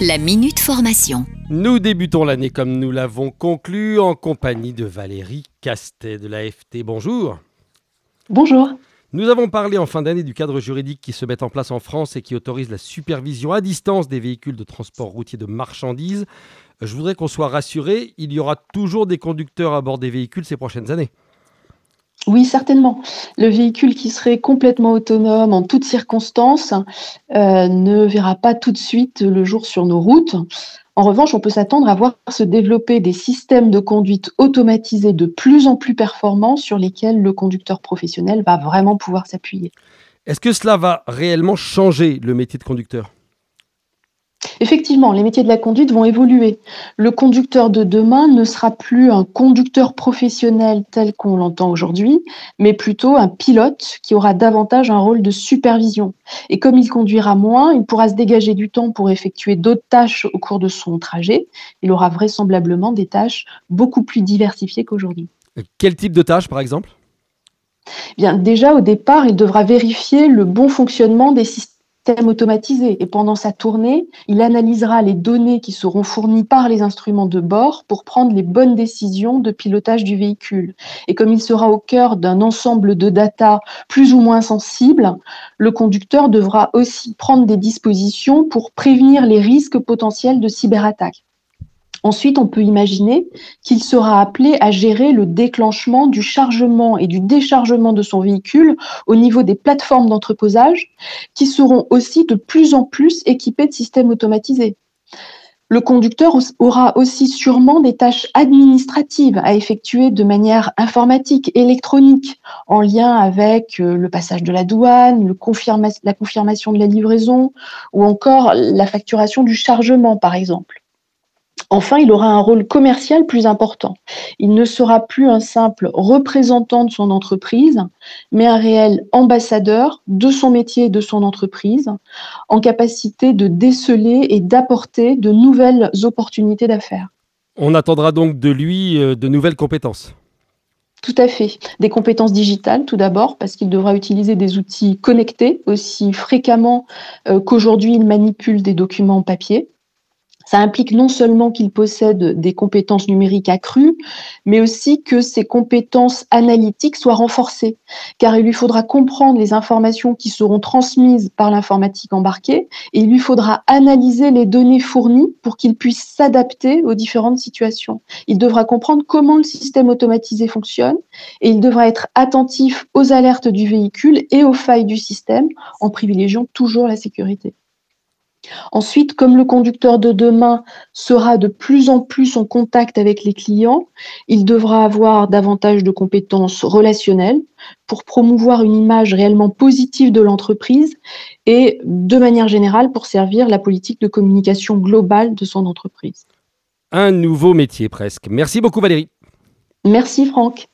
La Minute Formation. Nous débutons l'année comme nous l'avons conclu en compagnie de Valérie Castet de l'AFT. Bonjour. Bonjour. Nous avons parlé en fin d'année du cadre juridique qui se met en place en France et qui autorise la supervision à distance des véhicules de transport routier de marchandises. Je voudrais qu'on soit rassuré, il y aura toujours des conducteurs à bord des véhicules ces prochaines années. Oui, certainement. Le véhicule qui serait complètement autonome en toutes circonstances euh, ne verra pas tout de suite le jour sur nos routes. En revanche, on peut s'attendre à voir se développer des systèmes de conduite automatisés de plus en plus performants sur lesquels le conducteur professionnel va vraiment pouvoir s'appuyer. Est-ce que cela va réellement changer le métier de conducteur? Effectivement, les métiers de la conduite vont évoluer. Le conducteur de demain ne sera plus un conducteur professionnel tel qu'on l'entend aujourd'hui, mais plutôt un pilote qui aura davantage un rôle de supervision. Et comme il conduira moins, il pourra se dégager du temps pour effectuer d'autres tâches au cours de son trajet. Il aura vraisemblablement des tâches beaucoup plus diversifiées qu'aujourd'hui. Quel type de tâches, par exemple? Bien, déjà au départ, il devra vérifier le bon fonctionnement des systèmes automatisé. Et pendant sa tournée, il analysera les données qui seront fournies par les instruments de bord pour prendre les bonnes décisions de pilotage du véhicule. Et comme il sera au cœur d'un ensemble de data plus ou moins sensibles, le conducteur devra aussi prendre des dispositions pour prévenir les risques potentiels de cyberattaque. Ensuite, on peut imaginer qu'il sera appelé à gérer le déclenchement du chargement et du déchargement de son véhicule au niveau des plateformes d'entreposage qui seront aussi de plus en plus équipées de systèmes automatisés. Le conducteur aura aussi sûrement des tâches administratives à effectuer de manière informatique, électronique, en lien avec euh, le passage de la douane, la confirmation de la livraison ou encore la facturation du chargement, par exemple. Enfin, il aura un rôle commercial plus important. Il ne sera plus un simple représentant de son entreprise, mais un réel ambassadeur de son métier et de son entreprise, en capacité de déceler et d'apporter de nouvelles opportunités d'affaires. On attendra donc de lui euh, de nouvelles compétences. Tout à fait. Des compétences digitales, tout d'abord, parce qu'il devra utiliser des outils connectés aussi fréquemment euh, qu'aujourd'hui il manipule des documents en papier. Ça implique non seulement qu'il possède des compétences numériques accrues, mais aussi que ses compétences analytiques soient renforcées, car il lui faudra comprendre les informations qui seront transmises par l'informatique embarquée et il lui faudra analyser les données fournies pour qu'il puisse s'adapter aux différentes situations. Il devra comprendre comment le système automatisé fonctionne et il devra être attentif aux alertes du véhicule et aux failles du système en privilégiant toujours la sécurité. Ensuite, comme le conducteur de demain sera de plus en plus en contact avec les clients, il devra avoir davantage de compétences relationnelles pour promouvoir une image réellement positive de l'entreprise et de manière générale pour servir la politique de communication globale de son entreprise. Un nouveau métier presque. Merci beaucoup Valérie. Merci Franck.